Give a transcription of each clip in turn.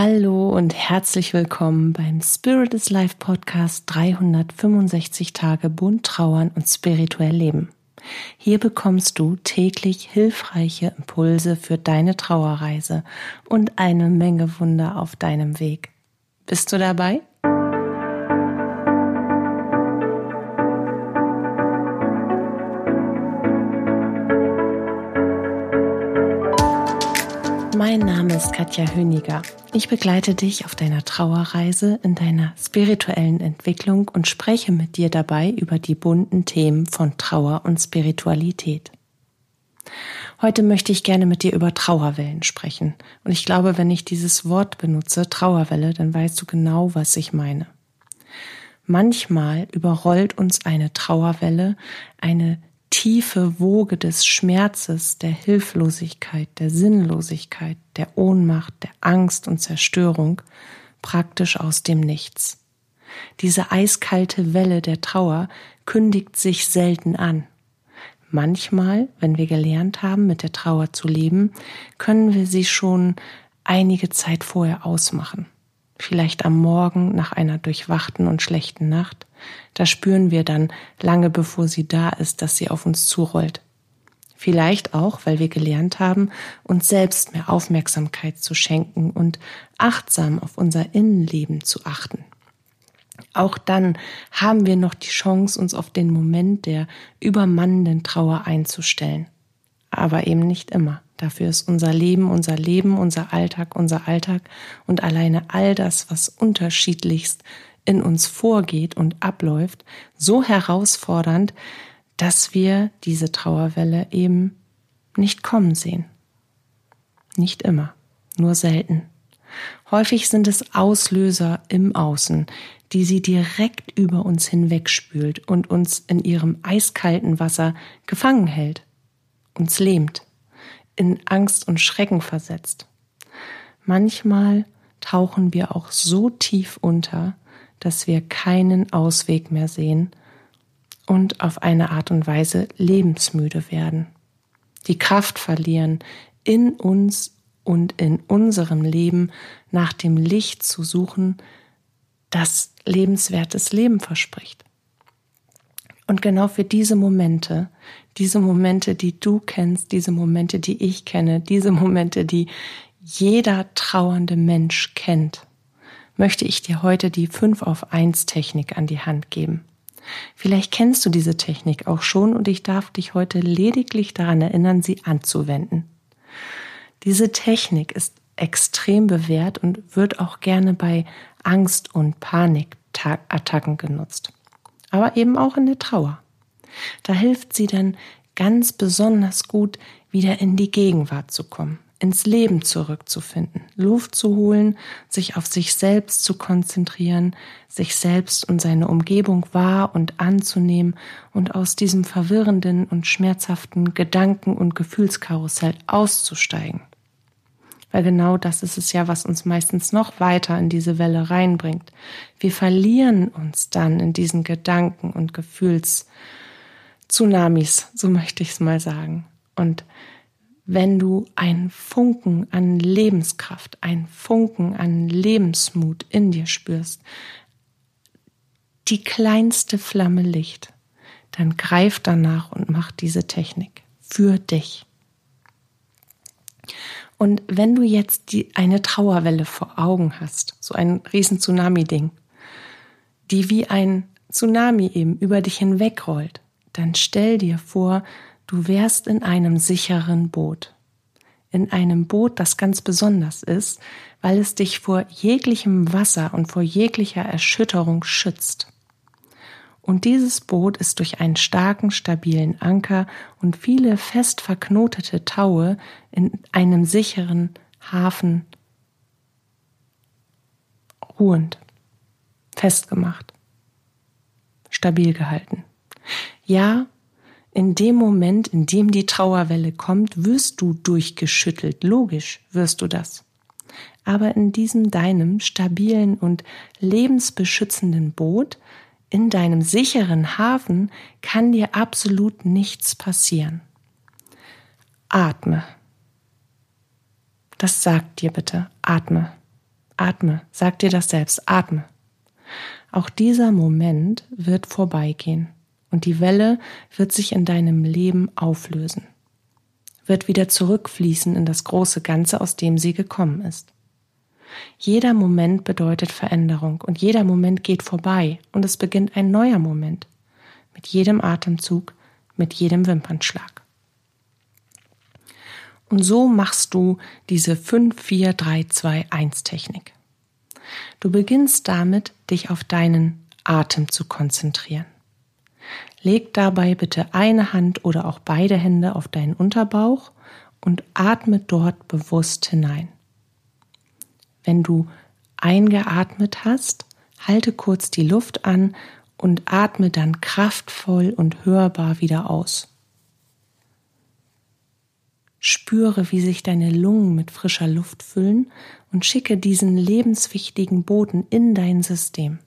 Hallo und herzlich willkommen beim Spirit is Life Podcast 365 Tage bunt trauern und spirituell leben. Hier bekommst du täglich hilfreiche Impulse für deine Trauerreise und eine Menge Wunder auf deinem Weg. Bist du dabei? Katja Höniger. Ich begleite dich auf deiner Trauerreise in deiner spirituellen Entwicklung und spreche mit dir dabei über die bunten Themen von Trauer und Spiritualität. Heute möchte ich gerne mit dir über Trauerwellen sprechen. Und ich glaube, wenn ich dieses Wort benutze, Trauerwelle, dann weißt du genau, was ich meine. Manchmal überrollt uns eine Trauerwelle, eine tiefe Woge des Schmerzes, der Hilflosigkeit, der Sinnlosigkeit, der Ohnmacht, der Angst und Zerstörung praktisch aus dem Nichts. Diese eiskalte Welle der Trauer kündigt sich selten an. Manchmal, wenn wir gelernt haben, mit der Trauer zu leben, können wir sie schon einige Zeit vorher ausmachen vielleicht am Morgen nach einer durchwachten und schlechten Nacht, da spüren wir dann lange bevor sie da ist, dass sie auf uns zurollt. Vielleicht auch, weil wir gelernt haben, uns selbst mehr Aufmerksamkeit zu schenken und achtsam auf unser Innenleben zu achten. Auch dann haben wir noch die Chance, uns auf den Moment der übermannenden Trauer einzustellen. Aber eben nicht immer. Dafür ist unser Leben, unser Leben, unser Alltag, unser Alltag und alleine all das, was unterschiedlichst in uns vorgeht und abläuft, so herausfordernd, dass wir diese Trauerwelle eben nicht kommen sehen. Nicht immer, nur selten. Häufig sind es Auslöser im Außen, die sie direkt über uns hinwegspült und uns in ihrem eiskalten Wasser gefangen hält, uns lähmt in Angst und Schrecken versetzt. Manchmal tauchen wir auch so tief unter, dass wir keinen Ausweg mehr sehen und auf eine Art und Weise lebensmüde werden, die Kraft verlieren, in uns und in unserem Leben nach dem Licht zu suchen, das lebenswertes Leben verspricht. Und genau für diese Momente, diese Momente, die du kennst, diese Momente, die ich kenne, diese Momente, die jeder trauernde Mensch kennt, möchte ich dir heute die 5 auf 1 Technik an die Hand geben. Vielleicht kennst du diese Technik auch schon und ich darf dich heute lediglich daran erinnern, sie anzuwenden. Diese Technik ist extrem bewährt und wird auch gerne bei Angst- und Panikattacken genutzt aber eben auch in der Trauer. Da hilft sie dann ganz besonders gut, wieder in die Gegenwart zu kommen, ins Leben zurückzufinden, Luft zu holen, sich auf sich selbst zu konzentrieren, sich selbst und seine Umgebung wahr und anzunehmen und aus diesem verwirrenden und schmerzhaften Gedanken- und Gefühlskarussell auszusteigen. Weil genau das ist es ja, was uns meistens noch weiter in diese Welle reinbringt. Wir verlieren uns dann in diesen Gedanken und Gefühlstsunamis, so möchte ich es mal sagen. Und wenn du einen Funken an Lebenskraft, einen Funken an Lebensmut in dir spürst, die kleinste Flamme Licht, dann greif danach und mach diese Technik für dich. Und wenn du jetzt die, eine Trauerwelle vor Augen hast, so ein riesen Tsunami-Ding, die wie ein Tsunami eben über dich hinwegrollt, dann stell dir vor, du wärst in einem sicheren Boot. In einem Boot, das ganz besonders ist, weil es dich vor jeglichem Wasser und vor jeglicher Erschütterung schützt. Und dieses Boot ist durch einen starken, stabilen Anker und viele fest verknotete Taue in einem sicheren Hafen ruhend, festgemacht, stabil gehalten. Ja, in dem Moment, in dem die Trauerwelle kommt, wirst du durchgeschüttelt. Logisch wirst du das. Aber in diesem deinem stabilen und lebensbeschützenden Boot in deinem sicheren Hafen kann dir absolut nichts passieren. Atme. Das sagt dir bitte. Atme. atme, sag dir das selbst, atme. Auch dieser Moment wird vorbeigehen und die Welle wird sich in deinem Leben auflösen, wird wieder zurückfließen in das große Ganze, aus dem sie gekommen ist. Jeder Moment bedeutet Veränderung und jeder Moment geht vorbei und es beginnt ein neuer Moment. Mit jedem Atemzug, mit jedem Wimpernschlag. Und so machst du diese 5, 4, 3, 2, 1 Technik. Du beginnst damit, dich auf deinen Atem zu konzentrieren. Leg dabei bitte eine Hand oder auch beide Hände auf deinen Unterbauch und atme dort bewusst hinein. Wenn du eingeatmet hast, halte kurz die Luft an und atme dann kraftvoll und hörbar wieder aus. Spüre, wie sich deine Lungen mit frischer Luft füllen und schicke diesen lebenswichtigen Boden in dein System.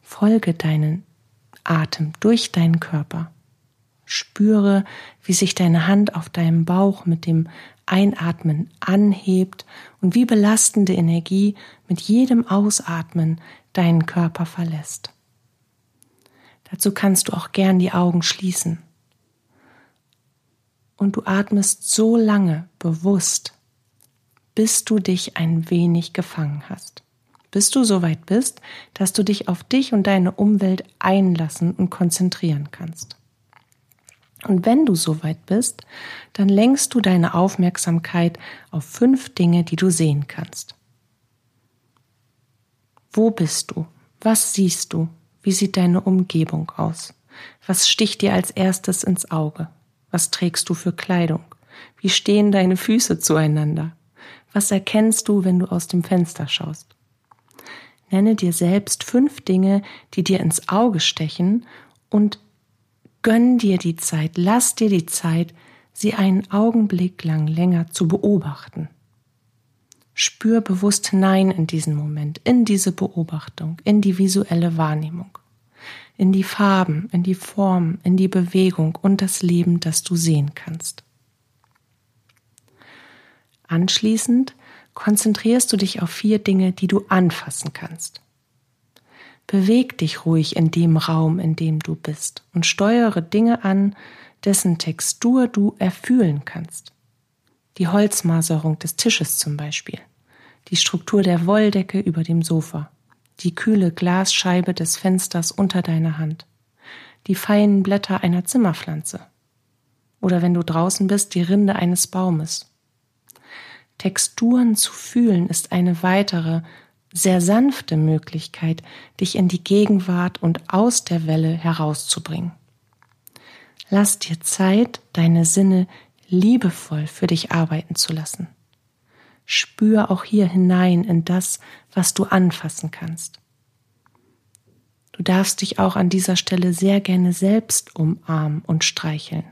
Folge deinen Atem durch deinen Körper. Spüre, wie sich deine Hand auf deinem Bauch mit dem Einatmen anhebt und wie belastende Energie mit jedem Ausatmen deinen Körper verlässt. Dazu kannst du auch gern die Augen schließen. Und du atmest so lange bewusst, bis du dich ein wenig gefangen hast. Bis du so weit bist, dass du dich auf dich und deine Umwelt einlassen und konzentrieren kannst. Und wenn du so weit bist, dann lenkst du deine Aufmerksamkeit auf fünf Dinge, die du sehen kannst. Wo bist du? Was siehst du? Wie sieht deine Umgebung aus? Was sticht dir als erstes ins Auge? Was trägst du für Kleidung? Wie stehen deine Füße zueinander? Was erkennst du, wenn du aus dem Fenster schaust? Nenne dir selbst fünf Dinge, die dir ins Auge stechen und Gönn dir die Zeit, lass dir die Zeit, sie einen Augenblick lang länger zu beobachten. Spür bewusst hinein in diesen Moment, in diese Beobachtung, in die visuelle Wahrnehmung, in die Farben, in die Form, in die Bewegung und das Leben, das du sehen kannst. Anschließend konzentrierst du dich auf vier Dinge, die du anfassen kannst. Beweg dich ruhig in dem Raum, in dem du bist und steuere Dinge an, dessen Textur du erfühlen kannst. Die Holzmaserung des Tisches zum Beispiel, die Struktur der Wolldecke über dem Sofa, die kühle Glasscheibe des Fensters unter deiner Hand, die feinen Blätter einer Zimmerpflanze oder wenn du draußen bist, die Rinde eines Baumes. Texturen zu fühlen ist eine weitere sehr sanfte Möglichkeit, dich in die Gegenwart und aus der Welle herauszubringen. Lass dir Zeit, deine Sinne liebevoll für dich arbeiten zu lassen. Spür auch hier hinein in das, was du anfassen kannst. Du darfst dich auch an dieser Stelle sehr gerne selbst umarmen und streicheln.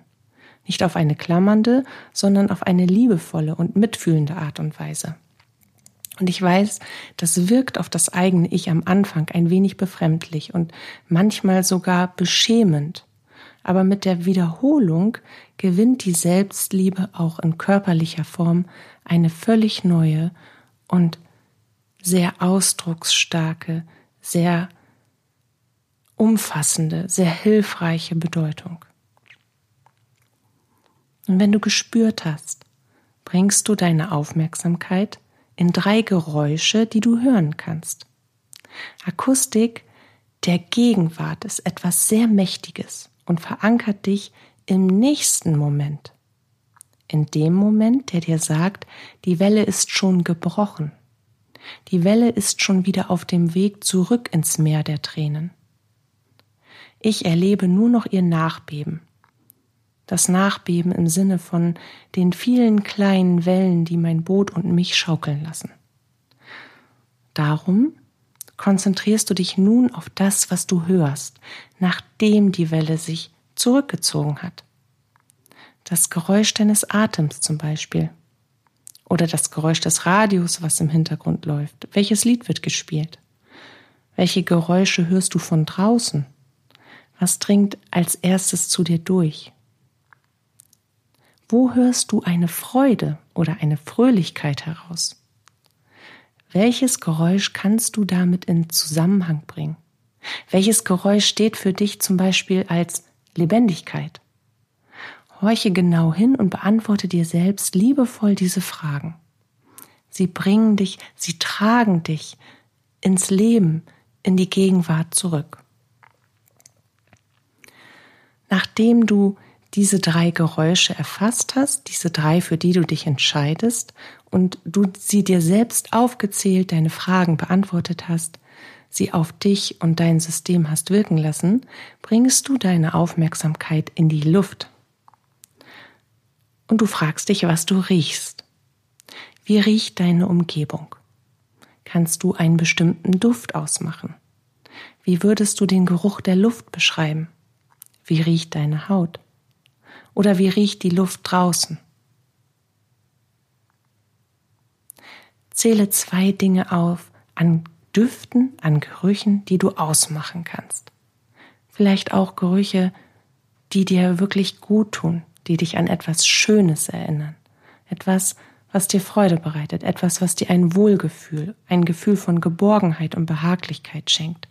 Nicht auf eine klammernde, sondern auf eine liebevolle und mitfühlende Art und Weise. Und ich weiß, das wirkt auf das eigene Ich am Anfang ein wenig befremdlich und manchmal sogar beschämend. Aber mit der Wiederholung gewinnt die Selbstliebe auch in körperlicher Form eine völlig neue und sehr ausdrucksstarke, sehr umfassende, sehr hilfreiche Bedeutung. Und wenn du gespürt hast, bringst du deine Aufmerksamkeit in drei Geräusche, die du hören kannst. Akustik der Gegenwart ist etwas sehr Mächtiges und verankert dich im nächsten Moment. In dem Moment, der dir sagt, die Welle ist schon gebrochen. Die Welle ist schon wieder auf dem Weg zurück ins Meer der Tränen. Ich erlebe nur noch ihr Nachbeben, das Nachbeben im Sinne von den vielen kleinen Wellen, die mein Boot und mich schaukeln lassen. Darum konzentrierst du dich nun auf das, was du hörst, nachdem die Welle sich zurückgezogen hat. Das Geräusch deines Atems zum Beispiel. Oder das Geräusch des Radios, was im Hintergrund läuft. Welches Lied wird gespielt? Welche Geräusche hörst du von draußen? Was dringt als erstes zu dir durch? Wo hörst du eine Freude oder eine Fröhlichkeit heraus? Welches Geräusch kannst du damit in Zusammenhang bringen? Welches Geräusch steht für dich zum Beispiel als Lebendigkeit? Horche genau hin und beantworte dir selbst liebevoll diese Fragen. Sie bringen dich, sie tragen dich ins Leben, in die Gegenwart zurück. Nachdem du diese drei Geräusche erfasst hast, diese drei, für die du dich entscheidest, und du sie dir selbst aufgezählt, deine Fragen beantwortet hast, sie auf dich und dein System hast wirken lassen, bringst du deine Aufmerksamkeit in die Luft. Und du fragst dich, was du riechst. Wie riecht deine Umgebung? Kannst du einen bestimmten Duft ausmachen? Wie würdest du den Geruch der Luft beschreiben? Wie riecht deine Haut? Oder wie riecht die Luft draußen? Zähle zwei Dinge auf an Düften, an Gerüchen, die du ausmachen kannst. Vielleicht auch Gerüche, die dir wirklich gut tun, die dich an etwas Schönes erinnern. Etwas, was dir Freude bereitet, etwas, was dir ein Wohlgefühl, ein Gefühl von Geborgenheit und Behaglichkeit schenkt.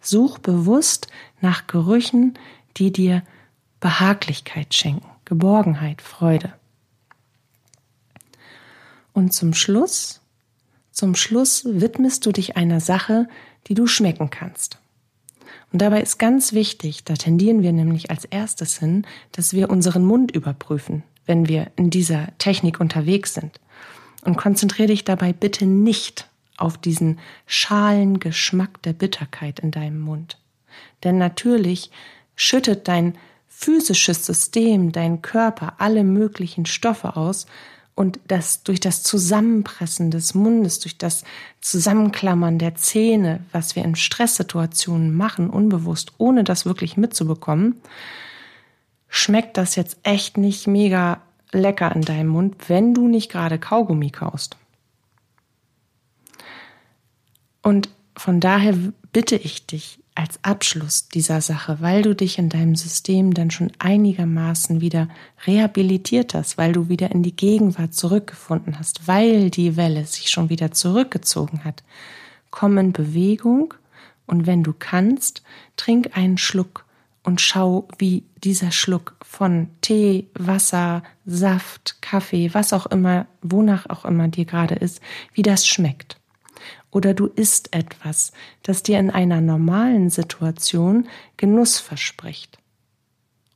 Such bewusst nach Gerüchen, die dir Behaglichkeit schenken, Geborgenheit, Freude. Und zum Schluss, zum Schluss widmest du dich einer Sache, die du schmecken kannst. Und dabei ist ganz wichtig, da tendieren wir nämlich als erstes hin, dass wir unseren Mund überprüfen, wenn wir in dieser Technik unterwegs sind. Und konzentriere dich dabei bitte nicht auf diesen schalen Geschmack der Bitterkeit in deinem Mund. Denn natürlich schüttet dein physisches System, dein Körper alle möglichen Stoffe aus und das durch das Zusammenpressen des Mundes, durch das Zusammenklammern der Zähne, was wir in Stresssituationen machen, unbewusst, ohne das wirklich mitzubekommen, schmeckt das jetzt echt nicht mega lecker in deinem Mund, wenn du nicht gerade Kaugummi kaust. Und von daher bitte ich dich, als Abschluss dieser Sache, weil du dich in deinem System dann schon einigermaßen wieder rehabilitiert hast, weil du wieder in die Gegenwart zurückgefunden hast, weil die Welle sich schon wieder zurückgezogen hat. Komm in Bewegung und wenn du kannst, trink einen Schluck und schau, wie dieser Schluck von Tee, Wasser, Saft, Kaffee, was auch immer, wonach auch immer dir gerade ist, wie das schmeckt oder du isst etwas, das dir in einer normalen Situation Genuss verspricht.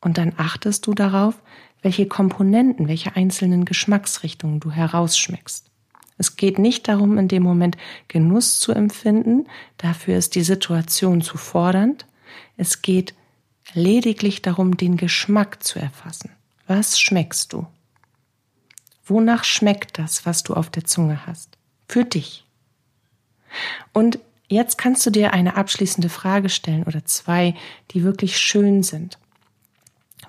Und dann achtest du darauf, welche Komponenten, welche einzelnen Geschmacksrichtungen du herausschmeckst. Es geht nicht darum, in dem Moment Genuss zu empfinden, dafür ist die Situation zu fordernd. Es geht lediglich darum, den Geschmack zu erfassen. Was schmeckst du? Wonach schmeckt das, was du auf der Zunge hast? Für dich. Und jetzt kannst du dir eine abschließende Frage stellen oder zwei, die wirklich schön sind.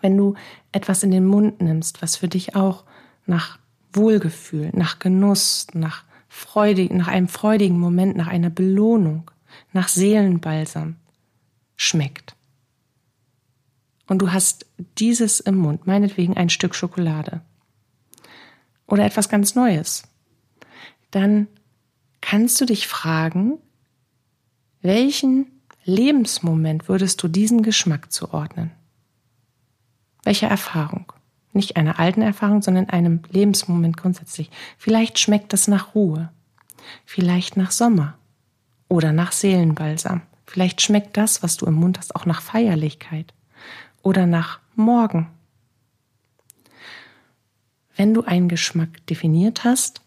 Wenn du etwas in den Mund nimmst, was für dich auch nach Wohlgefühl, nach Genuss, nach Freude, nach einem freudigen Moment, nach einer Belohnung, nach Seelenbalsam schmeckt. Und du hast dieses im Mund, meinetwegen ein Stück Schokolade oder etwas ganz Neues, dann kannst du dich fragen, welchen Lebensmoment würdest du diesen Geschmack zuordnen? Welche Erfahrung? Nicht einer alten Erfahrung, sondern einem Lebensmoment grundsätzlich. Vielleicht schmeckt es nach Ruhe, vielleicht nach Sommer oder nach Seelenbalsam. Vielleicht schmeckt das, was du im Mund hast, auch nach Feierlichkeit oder nach Morgen. Wenn du einen Geschmack definiert hast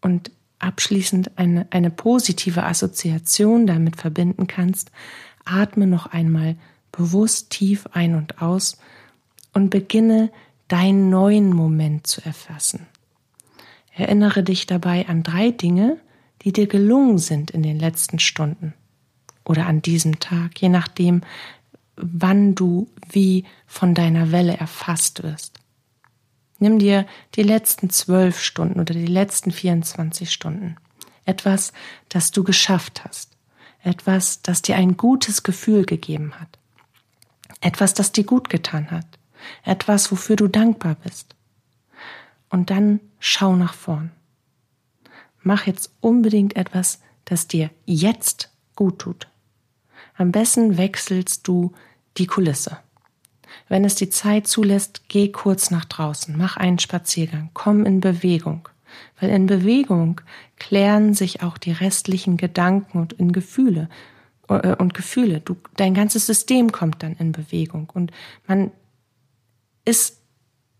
und abschließend eine, eine positive Assoziation damit verbinden kannst, atme noch einmal bewusst tief ein und aus und beginne deinen neuen Moment zu erfassen. Erinnere dich dabei an drei Dinge, die dir gelungen sind in den letzten Stunden oder an diesem Tag, je nachdem, wann du wie von deiner Welle erfasst wirst. Nimm dir die letzten zwölf Stunden oder die letzten 24 Stunden. Etwas, das du geschafft hast. Etwas, das dir ein gutes Gefühl gegeben hat. Etwas, das dir gut getan hat. Etwas, wofür du dankbar bist. Und dann schau nach vorn. mach jetzt unbedingt etwas, das dir jetzt gut tut. Am besten wechselst du die Kulisse. Wenn es die Zeit zulässt, geh kurz nach draußen, mach einen Spaziergang, komm in Bewegung. Weil in Bewegung klären sich auch die restlichen Gedanken und in Gefühle äh, und Gefühle. Du, dein ganzes System kommt dann in Bewegung und man ist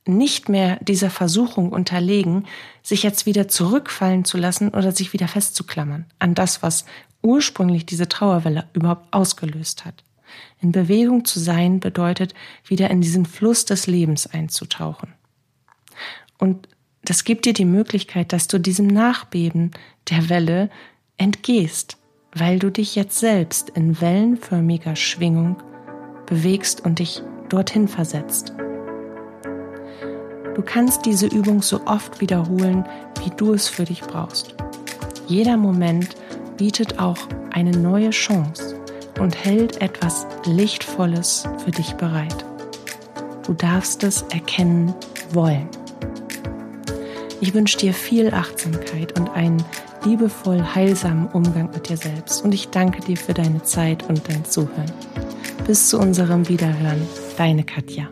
nicht mehr dieser Versuchung unterlegen, sich jetzt wieder zurückfallen zu lassen oder sich wieder festzuklammern an das, was ursprünglich diese Trauerwelle überhaupt ausgelöst hat. In Bewegung zu sein bedeutet, wieder in diesen Fluss des Lebens einzutauchen. Und das gibt dir die Möglichkeit, dass du diesem Nachbeben der Welle entgehst, weil du dich jetzt selbst in wellenförmiger Schwingung bewegst und dich dorthin versetzt. Du kannst diese Übung so oft wiederholen, wie du es für dich brauchst. Jeder Moment bietet auch eine neue Chance und hält etwas Lichtvolles für dich bereit. Du darfst es erkennen wollen. Ich wünsche dir viel Achtsamkeit und einen liebevoll heilsamen Umgang mit dir selbst und ich danke dir für deine Zeit und dein Zuhören. Bis zu unserem Wiederhören, deine Katja.